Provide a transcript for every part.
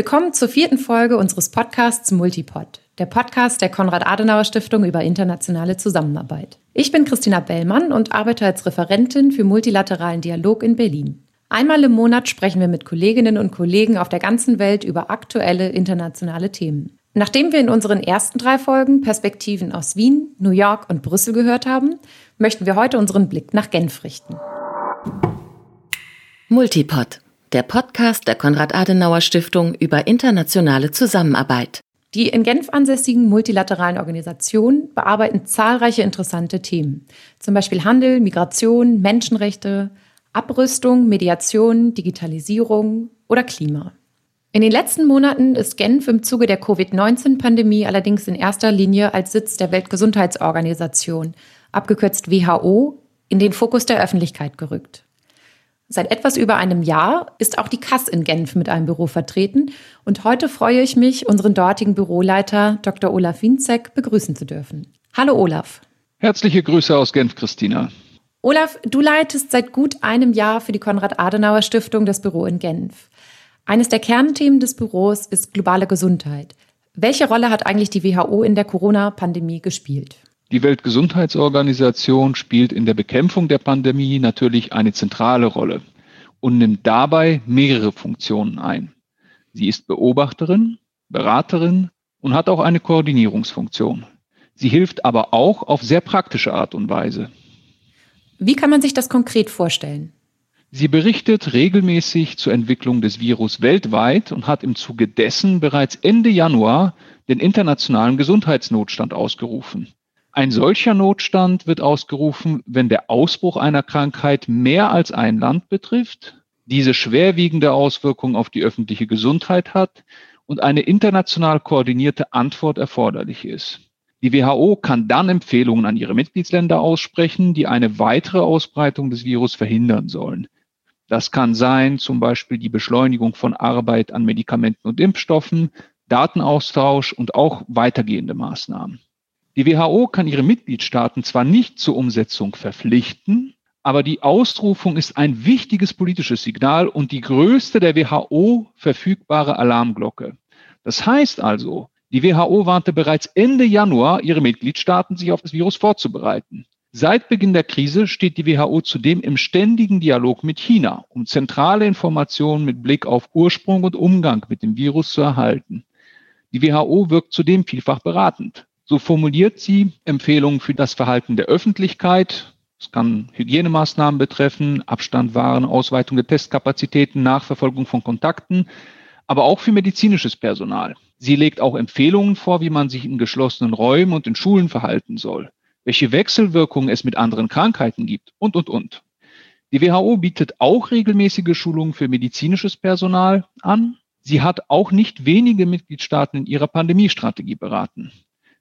Willkommen zur vierten Folge unseres Podcasts Multipod, der Podcast der Konrad-Adenauer-Stiftung über internationale Zusammenarbeit. Ich bin Christina Bellmann und arbeite als Referentin für multilateralen Dialog in Berlin. Einmal im Monat sprechen wir mit Kolleginnen und Kollegen auf der ganzen Welt über aktuelle internationale Themen. Nachdem wir in unseren ersten drei Folgen Perspektiven aus Wien, New York und Brüssel gehört haben, möchten wir heute unseren Blick nach Genf richten. Multipod, der Podcast der Konrad-Adenauer-Stiftung über internationale Zusammenarbeit. Die in Genf ansässigen multilateralen Organisationen bearbeiten zahlreiche interessante Themen, zum Beispiel Handel, Migration, Menschenrechte, Abrüstung, Mediation, Digitalisierung oder Klima. In den letzten Monaten ist Genf im Zuge der Covid-19-Pandemie allerdings in erster Linie als Sitz der Weltgesundheitsorganisation, abgekürzt WHO, in den Fokus der Öffentlichkeit gerückt. Seit etwas über einem Jahr ist auch die KAS in Genf mit einem Büro vertreten und heute freue ich mich, unseren dortigen Büroleiter Dr. Olaf Winzek begrüßen zu dürfen. Hallo Olaf. Herzliche Grüße aus Genf, Christina. Olaf, du leitest seit gut einem Jahr für die Konrad-Adenauer-Stiftung das Büro in Genf. Eines der Kernthemen des Büros ist globale Gesundheit. Welche Rolle hat eigentlich die WHO in der Corona-Pandemie gespielt? Die Weltgesundheitsorganisation spielt in der Bekämpfung der Pandemie natürlich eine zentrale Rolle und nimmt dabei mehrere Funktionen ein. Sie ist Beobachterin, Beraterin und hat auch eine Koordinierungsfunktion. Sie hilft aber auch auf sehr praktische Art und Weise. Wie kann man sich das konkret vorstellen? Sie berichtet regelmäßig zur Entwicklung des Virus weltweit und hat im Zuge dessen bereits Ende Januar den internationalen Gesundheitsnotstand ausgerufen. Ein solcher Notstand wird ausgerufen, wenn der Ausbruch einer Krankheit mehr als ein Land betrifft, diese schwerwiegende Auswirkungen auf die öffentliche Gesundheit hat und eine international koordinierte Antwort erforderlich ist. Die WHO kann dann Empfehlungen an ihre Mitgliedsländer aussprechen, die eine weitere Ausbreitung des Virus verhindern sollen. Das kann sein zum Beispiel die Beschleunigung von Arbeit an Medikamenten und Impfstoffen, Datenaustausch und auch weitergehende Maßnahmen. Die WHO kann ihre Mitgliedstaaten zwar nicht zur Umsetzung verpflichten, aber die Ausrufung ist ein wichtiges politisches Signal und die größte der WHO verfügbare Alarmglocke. Das heißt also, die WHO warnte bereits Ende Januar ihre Mitgliedstaaten, sich auf das Virus vorzubereiten. Seit Beginn der Krise steht die WHO zudem im ständigen Dialog mit China, um zentrale Informationen mit Blick auf Ursprung und Umgang mit dem Virus zu erhalten. Die WHO wirkt zudem vielfach beratend. So formuliert sie Empfehlungen für das Verhalten der Öffentlichkeit. Es kann Hygienemaßnahmen betreffen, Abstand wahren, Ausweitung der Testkapazitäten, Nachverfolgung von Kontakten, aber auch für medizinisches Personal. Sie legt auch Empfehlungen vor, wie man sich in geschlossenen Räumen und in Schulen verhalten soll welche Wechselwirkungen es mit anderen Krankheiten gibt und, und, und. Die WHO bietet auch regelmäßige Schulungen für medizinisches Personal an. Sie hat auch nicht wenige Mitgliedstaaten in ihrer Pandemiestrategie beraten.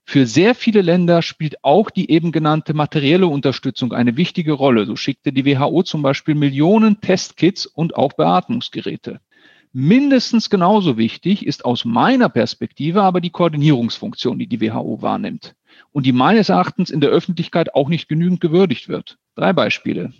Für sehr viele Länder spielt auch die eben genannte materielle Unterstützung eine wichtige Rolle. So schickte die WHO zum Beispiel Millionen Testkits und auch Beatmungsgeräte. Mindestens genauso wichtig ist aus meiner Perspektive aber die Koordinierungsfunktion, die die WHO wahrnimmt und die meines Erachtens in der Öffentlichkeit auch nicht genügend gewürdigt wird. Drei Beispiele.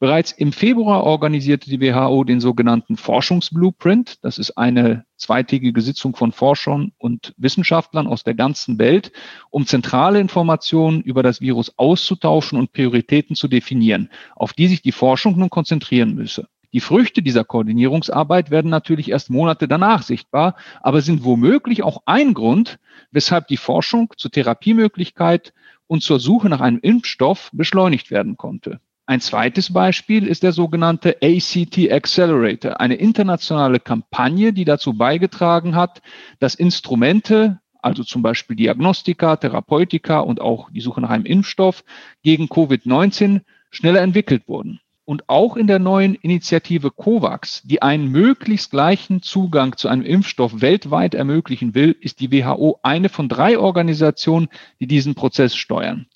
Bereits im Februar organisierte die WHO den sogenannten Forschungsblueprint. Das ist eine zweitägige Sitzung von Forschern und Wissenschaftlern aus der ganzen Welt, um zentrale Informationen über das Virus auszutauschen und Prioritäten zu definieren, auf die sich die Forschung nun konzentrieren müsse. Die Früchte dieser Koordinierungsarbeit werden natürlich erst Monate danach sichtbar, aber sind womöglich auch ein Grund, weshalb die Forschung zur Therapiemöglichkeit und zur Suche nach einem Impfstoff beschleunigt werden konnte. Ein zweites Beispiel ist der sogenannte ACT Accelerator, eine internationale Kampagne, die dazu beigetragen hat, dass Instrumente, also zum Beispiel Diagnostika, Therapeutika und auch die Suche nach einem Impfstoff gegen Covid-19 schneller entwickelt wurden. Und auch in der neuen Initiative COVAX, die einen möglichst gleichen Zugang zu einem Impfstoff weltweit ermöglichen will, ist die WHO eine von drei Organisationen, die diesen Prozess steuern.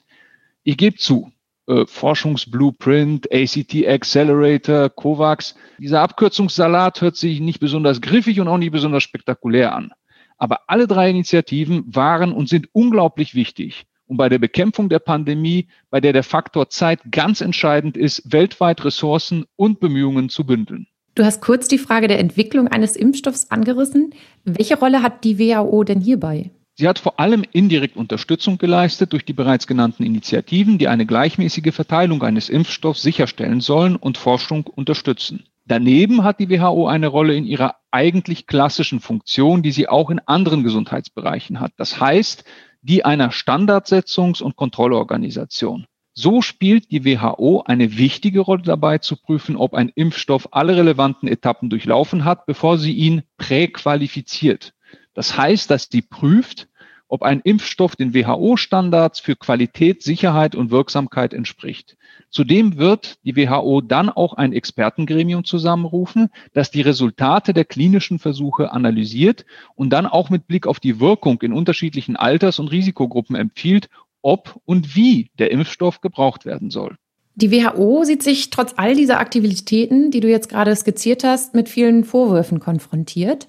Ich gebe zu, äh, Forschungsblueprint, ACT Accelerator, COVAX, dieser Abkürzungssalat hört sich nicht besonders griffig und auch nicht besonders spektakulär an. Aber alle drei Initiativen waren und sind unglaublich wichtig und bei der Bekämpfung der Pandemie, bei der der Faktor Zeit ganz entscheidend ist, weltweit Ressourcen und Bemühungen zu bündeln. Du hast kurz die Frage der Entwicklung eines Impfstoffs angerissen. Welche Rolle hat die WHO denn hierbei? Sie hat vor allem indirekt Unterstützung geleistet durch die bereits genannten Initiativen, die eine gleichmäßige Verteilung eines Impfstoffs sicherstellen sollen und Forschung unterstützen. Daneben hat die WHO eine Rolle in ihrer eigentlich klassischen Funktion, die sie auch in anderen Gesundheitsbereichen hat. Das heißt, die einer Standardsetzungs- und Kontrollorganisation. So spielt die WHO eine wichtige Rolle dabei zu prüfen, ob ein Impfstoff alle relevanten Etappen durchlaufen hat, bevor sie ihn präqualifiziert. Das heißt, dass sie prüft, ob ein Impfstoff den WHO-Standards für Qualität, Sicherheit und Wirksamkeit entspricht. Zudem wird die WHO dann auch ein Expertengremium zusammenrufen, das die Resultate der klinischen Versuche analysiert und dann auch mit Blick auf die Wirkung in unterschiedlichen Alters- und Risikogruppen empfiehlt, ob und wie der Impfstoff gebraucht werden soll. Die WHO sieht sich trotz all dieser Aktivitäten, die du jetzt gerade skizziert hast, mit vielen Vorwürfen konfrontiert.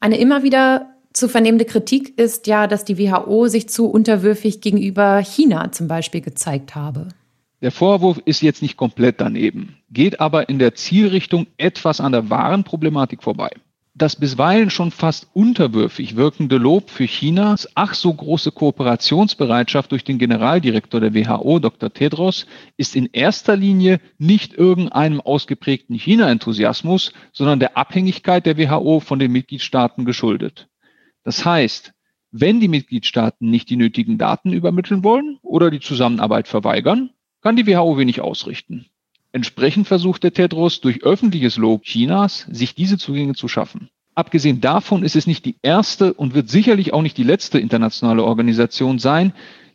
Eine immer wieder zu vernehmende Kritik ist ja, dass die WHO sich zu unterwürfig gegenüber China zum Beispiel gezeigt habe. Der Vorwurf ist jetzt nicht komplett daneben, geht aber in der Zielrichtung etwas an der wahren Problematik vorbei. Das bisweilen schon fast unterwürfig wirkende Lob für Chinas ach so große Kooperationsbereitschaft durch den Generaldirektor der WHO, Dr. Tedros, ist in erster Linie nicht irgendeinem ausgeprägten China-Enthusiasmus, sondern der Abhängigkeit der WHO von den Mitgliedstaaten geschuldet. Das heißt, wenn die Mitgliedstaaten nicht die nötigen Daten übermitteln wollen oder die Zusammenarbeit verweigern, kann die WHO wenig ausrichten. Entsprechend versucht der Tedros durch öffentliches Lob Chinas, sich diese Zugänge zu schaffen. Abgesehen davon ist es nicht die erste und wird sicherlich auch nicht die letzte internationale Organisation sein,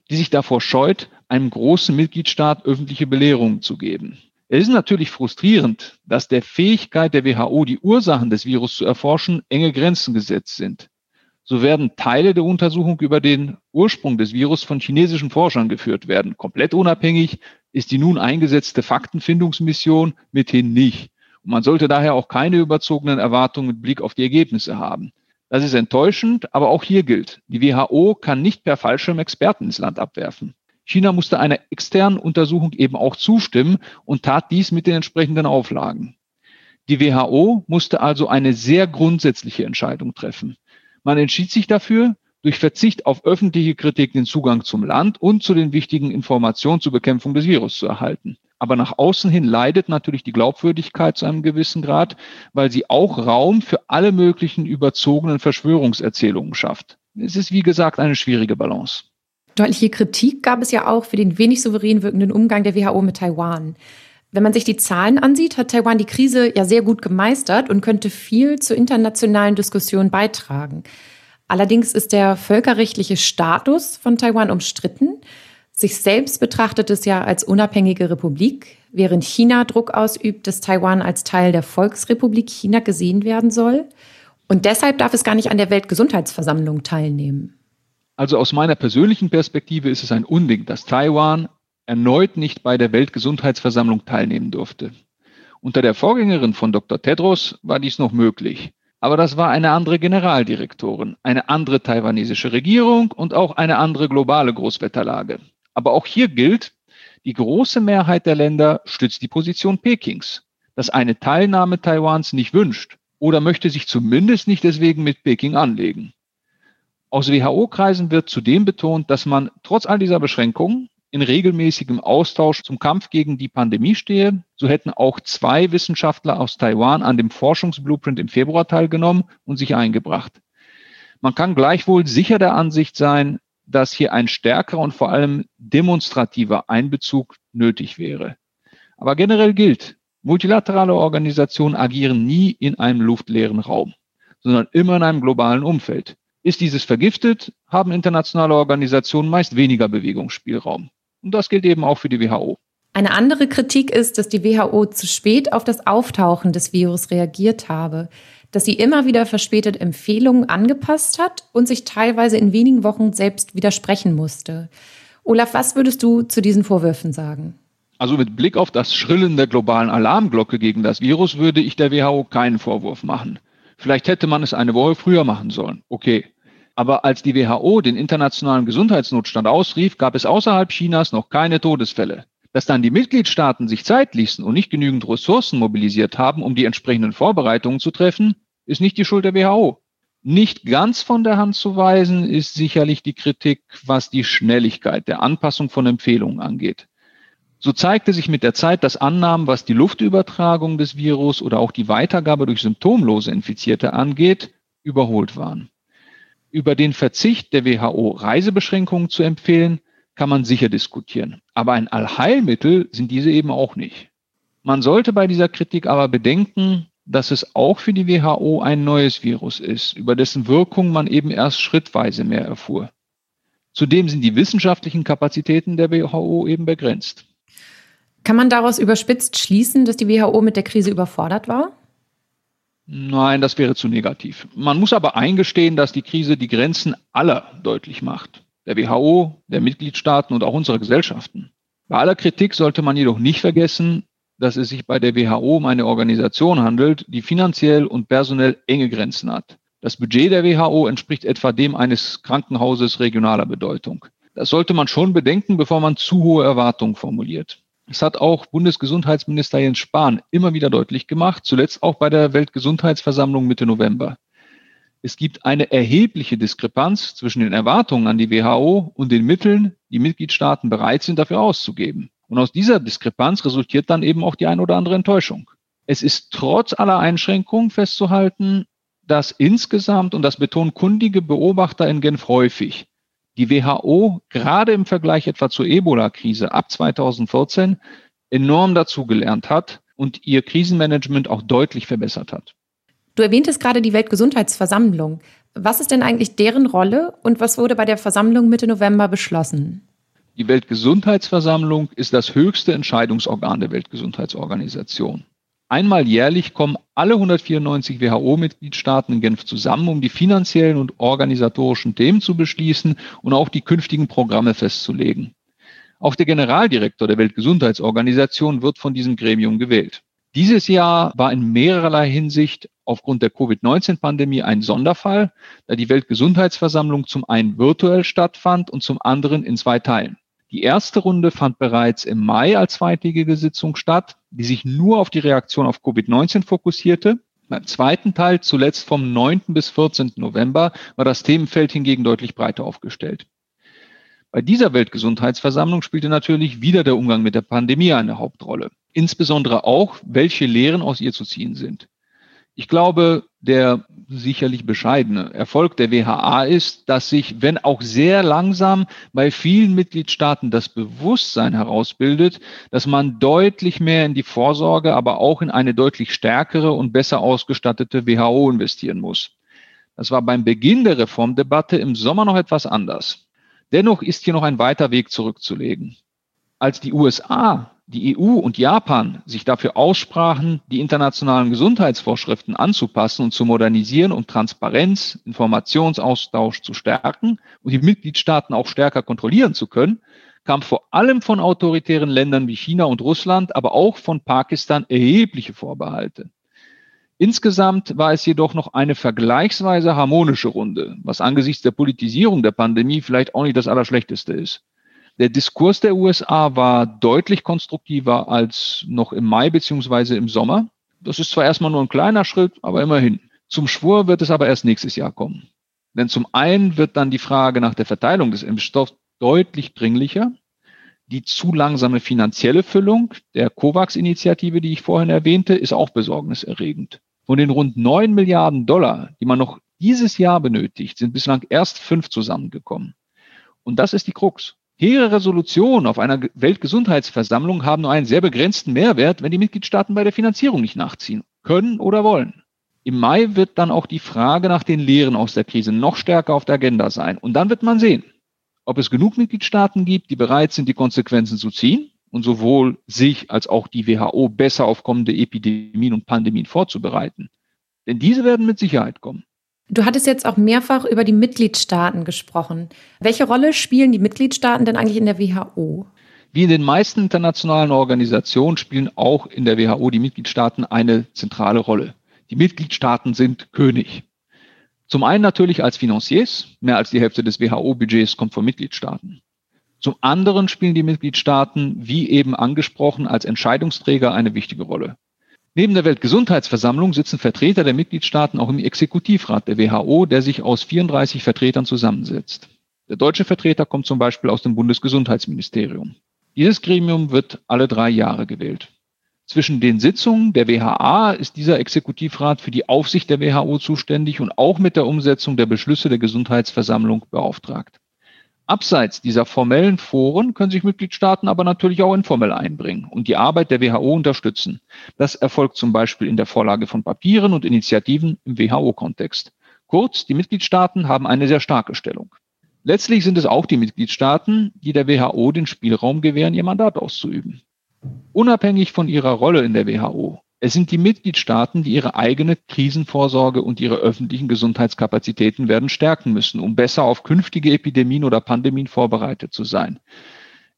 die sich davor scheut, einem großen Mitgliedstaat öffentliche Belehrungen zu geben. Es ist natürlich frustrierend, dass der Fähigkeit der WHO, die Ursachen des Virus zu erforschen, enge Grenzen gesetzt sind. So werden Teile der Untersuchung über den Ursprung des Virus von chinesischen Forschern geführt werden, komplett unabhängig ist die nun eingesetzte Faktenfindungsmission mithin nicht. Und man sollte daher auch keine überzogenen Erwartungen mit Blick auf die Ergebnisse haben. Das ist enttäuschend, aber auch hier gilt, die WHO kann nicht per falschem Experten ins Land abwerfen. China musste einer externen Untersuchung eben auch zustimmen und tat dies mit den entsprechenden Auflagen. Die WHO musste also eine sehr grundsätzliche Entscheidung treffen. Man entschied sich dafür, durch Verzicht auf öffentliche Kritik den Zugang zum Land und zu den wichtigen Informationen zur Bekämpfung des Virus zu erhalten. Aber nach außen hin leidet natürlich die Glaubwürdigkeit zu einem gewissen Grad, weil sie auch Raum für alle möglichen überzogenen Verschwörungserzählungen schafft. Es ist, wie gesagt, eine schwierige Balance. Deutliche Kritik gab es ja auch für den wenig souverän wirkenden Umgang der WHO mit Taiwan. Wenn man sich die Zahlen ansieht, hat Taiwan die Krise ja sehr gut gemeistert und könnte viel zur internationalen Diskussion beitragen. Allerdings ist der völkerrechtliche Status von Taiwan umstritten. Sich selbst betrachtet es ja als unabhängige Republik, während China Druck ausübt, dass Taiwan als Teil der Volksrepublik China gesehen werden soll. Und deshalb darf es gar nicht an der Weltgesundheitsversammlung teilnehmen. Also aus meiner persönlichen Perspektive ist es ein Unding, dass Taiwan erneut nicht bei der Weltgesundheitsversammlung teilnehmen durfte. Unter der Vorgängerin von Dr. Tedros war dies noch möglich. Aber das war eine andere Generaldirektorin, eine andere taiwanesische Regierung und auch eine andere globale Großwetterlage. Aber auch hier gilt, die große Mehrheit der Länder stützt die Position Pekings, das eine Teilnahme Taiwans nicht wünscht oder möchte sich zumindest nicht deswegen mit Peking anlegen. Aus WHO-Kreisen wird zudem betont, dass man trotz all dieser Beschränkungen in regelmäßigem Austausch zum Kampf gegen die Pandemie stehe. So hätten auch zwei Wissenschaftler aus Taiwan an dem Forschungsblueprint im Februar teilgenommen und sich eingebracht. Man kann gleichwohl sicher der Ansicht sein, dass hier ein stärkerer und vor allem demonstrativer Einbezug nötig wäre. Aber generell gilt, multilaterale Organisationen agieren nie in einem luftleeren Raum, sondern immer in einem globalen Umfeld. Ist dieses vergiftet, haben internationale Organisationen meist weniger Bewegungsspielraum. Und das gilt eben auch für die WHO. Eine andere Kritik ist, dass die WHO zu spät auf das Auftauchen des Virus reagiert habe, dass sie immer wieder verspätet Empfehlungen angepasst hat und sich teilweise in wenigen Wochen selbst widersprechen musste. Olaf, was würdest du zu diesen Vorwürfen sagen? Also mit Blick auf das Schrillen der globalen Alarmglocke gegen das Virus würde ich der WHO keinen Vorwurf machen. Vielleicht hätte man es eine Woche früher machen sollen. Okay. Aber als die WHO den internationalen Gesundheitsnotstand ausrief, gab es außerhalb Chinas noch keine Todesfälle. Dass dann die Mitgliedstaaten sich Zeit ließen und nicht genügend Ressourcen mobilisiert haben, um die entsprechenden Vorbereitungen zu treffen, ist nicht die Schuld der WHO. Nicht ganz von der Hand zu weisen ist sicherlich die Kritik, was die Schnelligkeit der Anpassung von Empfehlungen angeht. So zeigte sich mit der Zeit, dass Annahmen, was die Luftübertragung des Virus oder auch die Weitergabe durch symptomlose Infizierte angeht, überholt waren. Über den Verzicht der WHO Reisebeschränkungen zu empfehlen, kann man sicher diskutieren. Aber ein Allheilmittel sind diese eben auch nicht. Man sollte bei dieser Kritik aber bedenken, dass es auch für die WHO ein neues Virus ist, über dessen Wirkung man eben erst schrittweise mehr erfuhr. Zudem sind die wissenschaftlichen Kapazitäten der WHO eben begrenzt. Kann man daraus überspitzt schließen, dass die WHO mit der Krise überfordert war? Nein, das wäre zu negativ. Man muss aber eingestehen, dass die Krise die Grenzen aller deutlich macht. Der WHO, der Mitgliedstaaten und auch unserer Gesellschaften. Bei aller Kritik sollte man jedoch nicht vergessen, dass es sich bei der WHO um eine Organisation handelt, die finanziell und personell enge Grenzen hat. Das Budget der WHO entspricht etwa dem eines Krankenhauses regionaler Bedeutung. Das sollte man schon bedenken, bevor man zu hohe Erwartungen formuliert. Es hat auch Bundesgesundheitsminister Jens Spahn immer wieder deutlich gemacht, zuletzt auch bei der Weltgesundheitsversammlung Mitte November. Es gibt eine erhebliche Diskrepanz zwischen den Erwartungen an die WHO und den Mitteln, die Mitgliedstaaten bereit sind, dafür auszugeben. Und aus dieser Diskrepanz resultiert dann eben auch die ein oder andere Enttäuschung. Es ist trotz aller Einschränkungen festzuhalten, dass insgesamt, und das betonen kundige Beobachter in Genf häufig, die WHO gerade im Vergleich etwa zur Ebola-Krise ab 2014 enorm dazugelernt hat und ihr Krisenmanagement auch deutlich verbessert hat. Du erwähntest gerade die Weltgesundheitsversammlung. Was ist denn eigentlich deren Rolle und was wurde bei der Versammlung Mitte November beschlossen? Die Weltgesundheitsversammlung ist das höchste Entscheidungsorgan der Weltgesundheitsorganisation. Einmal jährlich kommen alle 194 WHO-Mitgliedstaaten in Genf zusammen, um die finanziellen und organisatorischen Themen zu beschließen und auch die künftigen Programme festzulegen. Auch der Generaldirektor der Weltgesundheitsorganisation wird von diesem Gremium gewählt. Dieses Jahr war in mehrerlei Hinsicht aufgrund der Covid-19-Pandemie ein Sonderfall, da die Weltgesundheitsversammlung zum einen virtuell stattfand und zum anderen in zwei Teilen. Die erste Runde fand bereits im Mai als zweitägige Sitzung statt, die sich nur auf die Reaktion auf Covid-19 fokussierte. Beim zweiten Teil, zuletzt vom 9. bis 14. November, war das Themenfeld hingegen deutlich breiter aufgestellt. Bei dieser Weltgesundheitsversammlung spielte natürlich wieder der Umgang mit der Pandemie eine Hauptrolle. Insbesondere auch, welche Lehren aus ihr zu ziehen sind. Ich glaube, der sicherlich bescheidene Erfolg der WHA ist, dass sich, wenn auch sehr langsam, bei vielen Mitgliedstaaten das Bewusstsein herausbildet, dass man deutlich mehr in die Vorsorge, aber auch in eine deutlich stärkere und besser ausgestattete WHO investieren muss. Das war beim Beginn der Reformdebatte im Sommer noch etwas anders. Dennoch ist hier noch ein weiter Weg zurückzulegen. Als die USA die EU und Japan sich dafür aussprachen, die internationalen Gesundheitsvorschriften anzupassen und zu modernisieren, um Transparenz, Informationsaustausch zu stärken und die Mitgliedstaaten auch stärker kontrollieren zu können, kam vor allem von autoritären Ländern wie China und Russland, aber auch von Pakistan erhebliche Vorbehalte. Insgesamt war es jedoch noch eine vergleichsweise harmonische Runde, was angesichts der Politisierung der Pandemie vielleicht auch nicht das Allerschlechteste ist. Der Diskurs der USA war deutlich konstruktiver als noch im Mai beziehungsweise im Sommer. Das ist zwar erstmal nur ein kleiner Schritt, aber immerhin. Zum Schwur wird es aber erst nächstes Jahr kommen. Denn zum einen wird dann die Frage nach der Verteilung des Impfstoffs deutlich dringlicher. Die zu langsame finanzielle Füllung der COVAX-Initiative, die ich vorhin erwähnte, ist auch besorgniserregend. Von den rund neun Milliarden Dollar, die man noch dieses Jahr benötigt, sind bislang erst fünf zusammengekommen. Und das ist die Krux. Hehre Resolutionen auf einer Weltgesundheitsversammlung haben nur einen sehr begrenzten Mehrwert, wenn die Mitgliedstaaten bei der Finanzierung nicht nachziehen können oder wollen. Im Mai wird dann auch die Frage nach den Lehren aus der Krise noch stärker auf der Agenda sein. Und dann wird man sehen, ob es genug Mitgliedstaaten gibt, die bereit sind, die Konsequenzen zu ziehen und sowohl sich als auch die WHO besser auf kommende Epidemien und Pandemien vorzubereiten. Denn diese werden mit Sicherheit kommen. Du hattest jetzt auch mehrfach über die Mitgliedstaaten gesprochen. Welche Rolle spielen die Mitgliedstaaten denn eigentlich in der WHO? Wie in den meisten internationalen Organisationen spielen auch in der WHO die Mitgliedstaaten eine zentrale Rolle. Die Mitgliedstaaten sind König. Zum einen natürlich als Financiers, mehr als die Hälfte des WHO-Budgets kommt von Mitgliedstaaten. Zum anderen spielen die Mitgliedstaaten, wie eben angesprochen, als Entscheidungsträger eine wichtige Rolle. Neben der Weltgesundheitsversammlung sitzen Vertreter der Mitgliedstaaten auch im Exekutivrat der WHO, der sich aus 34 Vertretern zusammensetzt. Der deutsche Vertreter kommt zum Beispiel aus dem Bundesgesundheitsministerium. Dieses Gremium wird alle drei Jahre gewählt. Zwischen den Sitzungen der WHA ist dieser Exekutivrat für die Aufsicht der WHO zuständig und auch mit der Umsetzung der Beschlüsse der Gesundheitsversammlung beauftragt. Abseits dieser formellen Foren können sich Mitgliedstaaten aber natürlich auch informell einbringen und die Arbeit der WHO unterstützen. Das erfolgt zum Beispiel in der Vorlage von Papieren und Initiativen im WHO-Kontext. Kurz, die Mitgliedstaaten haben eine sehr starke Stellung. Letztlich sind es auch die Mitgliedstaaten, die der WHO den Spielraum gewähren, ihr Mandat auszuüben. Unabhängig von ihrer Rolle in der WHO, es sind die Mitgliedstaaten, die ihre eigene Krisenvorsorge und ihre öffentlichen Gesundheitskapazitäten werden stärken müssen, um besser auf künftige Epidemien oder Pandemien vorbereitet zu sein.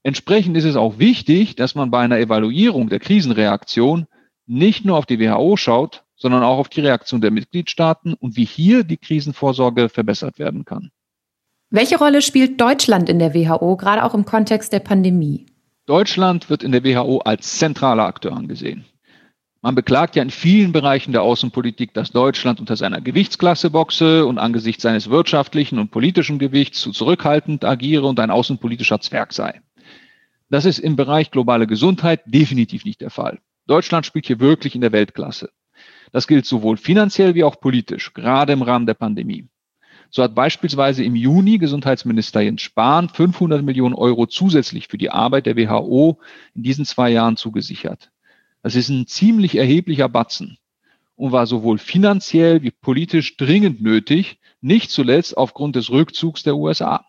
Entsprechend ist es auch wichtig, dass man bei einer Evaluierung der Krisenreaktion nicht nur auf die WHO schaut, sondern auch auf die Reaktion der Mitgliedstaaten und wie hier die Krisenvorsorge verbessert werden kann. Welche Rolle spielt Deutschland in der WHO, gerade auch im Kontext der Pandemie? Deutschland wird in der WHO als zentraler Akteur angesehen. Man beklagt ja in vielen Bereichen der Außenpolitik, dass Deutschland unter seiner Gewichtsklasse boxe und angesichts seines wirtschaftlichen und politischen Gewichts zu zurückhaltend agiere und ein außenpolitischer Zwerg sei. Das ist im Bereich globale Gesundheit definitiv nicht der Fall. Deutschland spielt hier wirklich in der Weltklasse. Das gilt sowohl finanziell wie auch politisch, gerade im Rahmen der Pandemie. So hat beispielsweise im Juni Gesundheitsminister Jens Spahn 500 Millionen Euro zusätzlich für die Arbeit der WHO in diesen zwei Jahren zugesichert. Das ist ein ziemlich erheblicher Batzen und war sowohl finanziell wie politisch dringend nötig, nicht zuletzt aufgrund des Rückzugs der USA.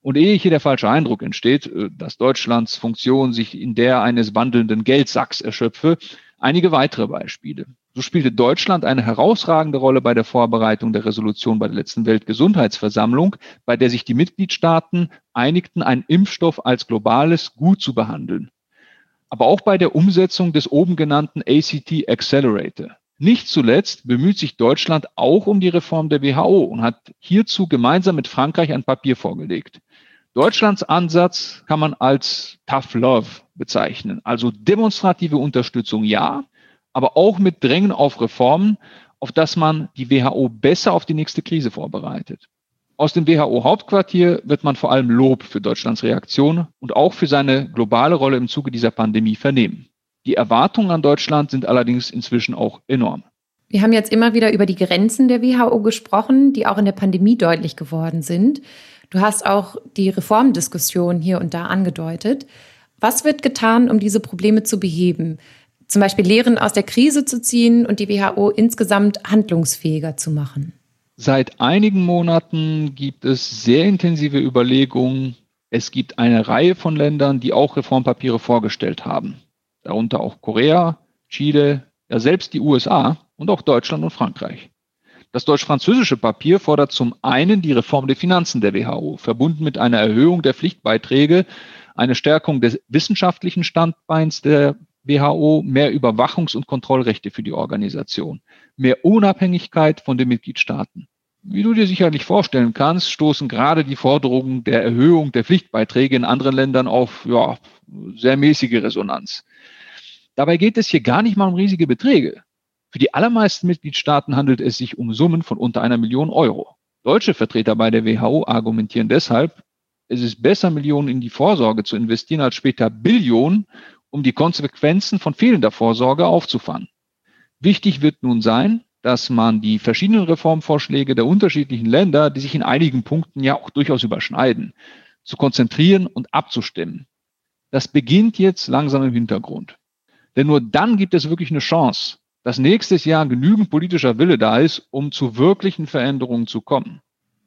Und ehe hier der falsche Eindruck entsteht, äh, dass Deutschlands Funktion sich in der eines wandelnden Geldsacks erschöpfe, einige weitere Beispiele. So spielte Deutschland eine herausragende Rolle bei der Vorbereitung der Resolution bei der letzten Weltgesundheitsversammlung, bei der sich die Mitgliedstaaten einigten, einen Impfstoff als globales Gut zu behandeln. Aber auch bei der Umsetzung des oben genannten ACT Accelerator. Nicht zuletzt bemüht sich Deutschland auch um die Reform der WHO und hat hierzu gemeinsam mit Frankreich ein Papier vorgelegt. Deutschlands Ansatz kann man als Tough Love bezeichnen, also demonstrative Unterstützung ja, aber auch mit Drängen auf Reformen, auf dass man die WHO besser auf die nächste Krise vorbereitet. Aus dem WHO-Hauptquartier wird man vor allem Lob für Deutschlands Reaktion und auch für seine globale Rolle im Zuge dieser Pandemie vernehmen. Die Erwartungen an Deutschland sind allerdings inzwischen auch enorm. Wir haben jetzt immer wieder über die Grenzen der WHO gesprochen, die auch in der Pandemie deutlich geworden sind. Du hast auch die Reformdiskussion hier und da angedeutet. Was wird getan, um diese Probleme zu beheben? zum Beispiel Lehren aus der Krise zu ziehen und die WHO insgesamt handlungsfähiger zu machen? Seit einigen Monaten gibt es sehr intensive Überlegungen. Es gibt eine Reihe von Ländern, die auch Reformpapiere vorgestellt haben. Darunter auch Korea, Chile, ja selbst die USA und auch Deutschland und Frankreich. Das deutsch-französische Papier fordert zum einen die Reform der Finanzen der WHO, verbunden mit einer Erhöhung der Pflichtbeiträge, eine Stärkung des wissenschaftlichen Standbeins der WHO mehr Überwachungs- und Kontrollrechte für die Organisation, mehr Unabhängigkeit von den Mitgliedstaaten. Wie du dir sicherlich vorstellen kannst, stoßen gerade die Forderungen der Erhöhung der Pflichtbeiträge in anderen Ländern auf ja, sehr mäßige Resonanz. Dabei geht es hier gar nicht mal um riesige Beträge. Für die allermeisten Mitgliedstaaten handelt es sich um Summen von unter einer Million Euro. Deutsche Vertreter bei der WHO argumentieren deshalb, es ist besser, Millionen in die Vorsorge zu investieren, als später Billionen, um die Konsequenzen von fehlender Vorsorge aufzufangen. Wichtig wird nun sein, dass man die verschiedenen Reformvorschläge der unterschiedlichen Länder, die sich in einigen Punkten ja auch durchaus überschneiden, zu konzentrieren und abzustimmen. Das beginnt jetzt langsam im Hintergrund. Denn nur dann gibt es wirklich eine Chance, dass nächstes Jahr genügend politischer Wille da ist, um zu wirklichen Veränderungen zu kommen.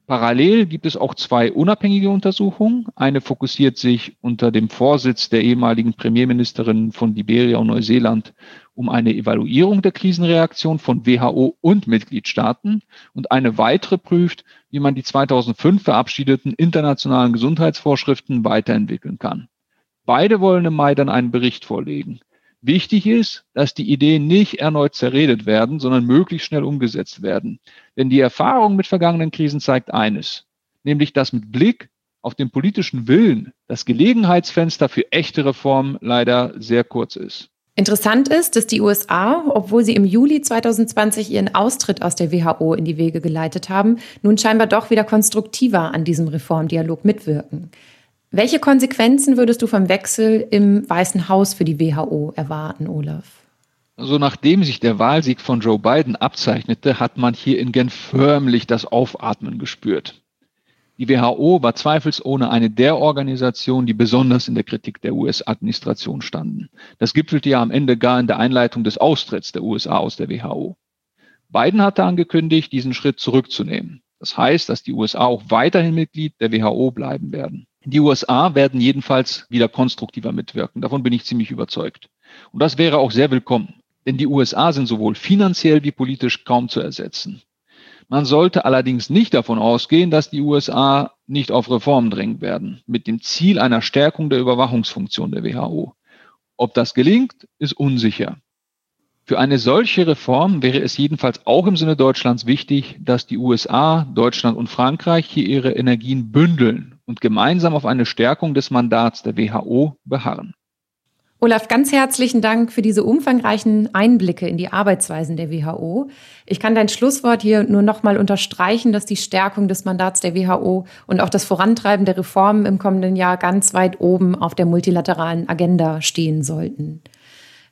Parallel gibt es auch zwei unabhängige Untersuchungen. Eine fokussiert sich unter dem Vorsitz der ehemaligen Premierministerin von Liberia und Neuseeland um eine Evaluierung der Krisenreaktion von WHO und Mitgliedstaaten und eine weitere prüft, wie man die 2005 verabschiedeten internationalen Gesundheitsvorschriften weiterentwickeln kann. Beide wollen im Mai dann einen Bericht vorlegen. Wichtig ist, dass die Ideen nicht erneut zerredet werden, sondern möglichst schnell umgesetzt werden. Denn die Erfahrung mit vergangenen Krisen zeigt eines, nämlich dass mit Blick auf den politischen Willen das Gelegenheitsfenster für echte Reformen leider sehr kurz ist. Interessant ist, dass die USA, obwohl sie im Juli 2020 ihren Austritt aus der WHO in die Wege geleitet haben, nun scheinbar doch wieder konstruktiver an diesem Reformdialog mitwirken. Welche Konsequenzen würdest du vom Wechsel im Weißen Haus für die WHO erwarten, Olaf? Also nachdem sich der Wahlsieg von Joe Biden abzeichnete, hat man hier in Genf förmlich das Aufatmen gespürt. Die WHO war zweifelsohne eine der Organisationen, die besonders in der Kritik der US-Administration standen. Das gipfelte ja am Ende gar in der Einleitung des Austritts der USA aus der WHO. Biden hatte angekündigt, diesen Schritt zurückzunehmen. Das heißt, dass die USA auch weiterhin Mitglied der WHO bleiben werden. Die USA werden jedenfalls wieder konstruktiver mitwirken. Davon bin ich ziemlich überzeugt. Und das wäre auch sehr willkommen. Denn die USA sind sowohl finanziell wie politisch kaum zu ersetzen. Man sollte allerdings nicht davon ausgehen, dass die USA nicht auf Reformen drängen werden, mit dem Ziel einer Stärkung der Überwachungsfunktion der WHO. Ob das gelingt, ist unsicher. Für eine solche Reform wäre es jedenfalls auch im Sinne Deutschlands wichtig, dass die USA, Deutschland und Frankreich hier ihre Energien bündeln und gemeinsam auf eine Stärkung des Mandats der WHO beharren. Olaf, ganz herzlichen Dank für diese umfangreichen Einblicke in die Arbeitsweisen der WHO. Ich kann dein Schlusswort hier nur noch mal unterstreichen, dass die Stärkung des Mandats der WHO und auch das Vorantreiben der Reformen im kommenden Jahr ganz weit oben auf der multilateralen Agenda stehen sollten.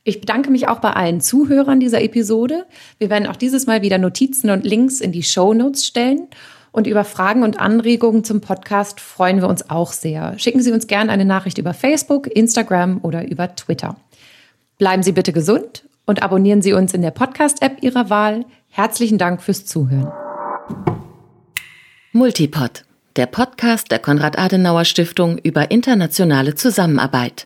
Ich bedanke mich auch bei allen Zuhörern dieser Episode. Wir werden auch dieses Mal wieder Notizen und Links in die Show Notes stellen. Und über Fragen und Anregungen zum Podcast freuen wir uns auch sehr. Schicken Sie uns gerne eine Nachricht über Facebook, Instagram oder über Twitter. Bleiben Sie bitte gesund und abonnieren Sie uns in der Podcast-App Ihrer Wahl. Herzlichen Dank fürs Zuhören. Multipod, der Podcast der Konrad-Adenauer-Stiftung über internationale Zusammenarbeit.